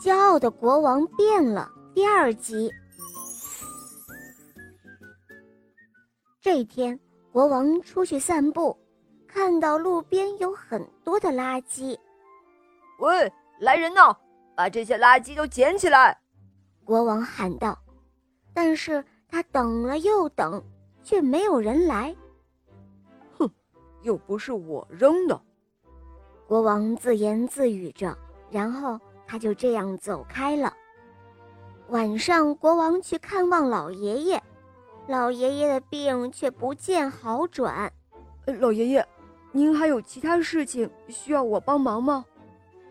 骄傲的国王变了。第二集。这天，国王出去散步，看到路边有很多的垃圾。喂，来人呐，把这些垃圾都捡起来！国王喊道。但是他等了又等，却没有人来。哼，又不是我扔的。国王自言自语着，然后他就这样走开了。晚上，国王去看望老爷爷，老爷爷的病却不见好转。老爷爷，您还有其他事情需要我帮忙吗？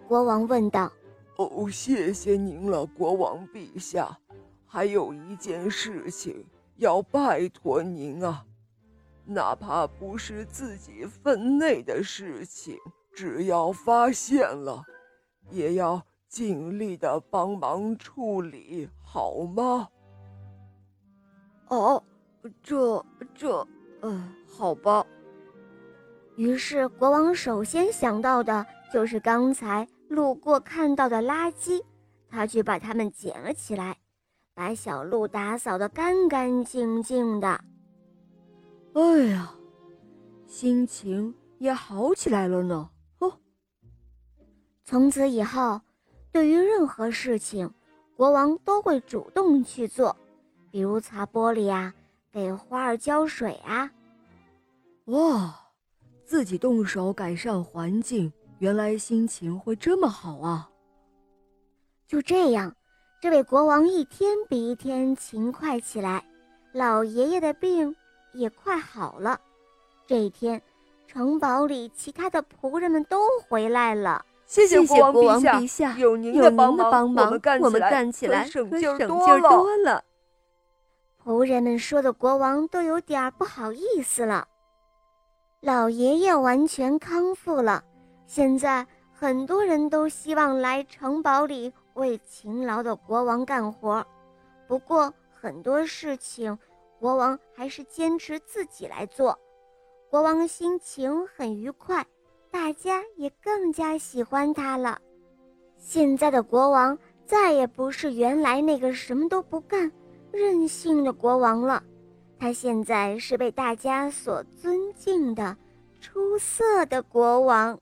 国王问道。哦，谢谢您了，国王陛下。还有一件事情要拜托您啊，哪怕不是自己分内的事情，只要发现了，也要。尽力的帮忙处理好吗？哦，这这，嗯，好吧。于是国王首先想到的就是刚才路过看到的垃圾，他去把它们捡了起来，把小路打扫得干干净净的。哎呀，心情也好起来了呢。哦，从此以后。对于任何事情，国王都会主动去做，比如擦玻璃啊，给花儿浇水啊。哇，自己动手改善环境，原来心情会这么好啊！就这样，这位国王一天比一天勤快起来，老爷爷的病也快好了。这一天，城堡里其他的仆人们都回来了。谢谢国王陛下，有您的帮忙，我们干起来省劲儿多了。仆人们说的，国王都有点不好意思了。老爷爷完全康复了，现在很多人都希望来城堡里为勤劳的国王干活。不过很多事情，国王还是坚持自己来做。国王心情很愉快。大家也更加喜欢他了。现在的国王再也不是原来那个什么都不干、任性的国王了，他现在是被大家所尊敬的出色的国王。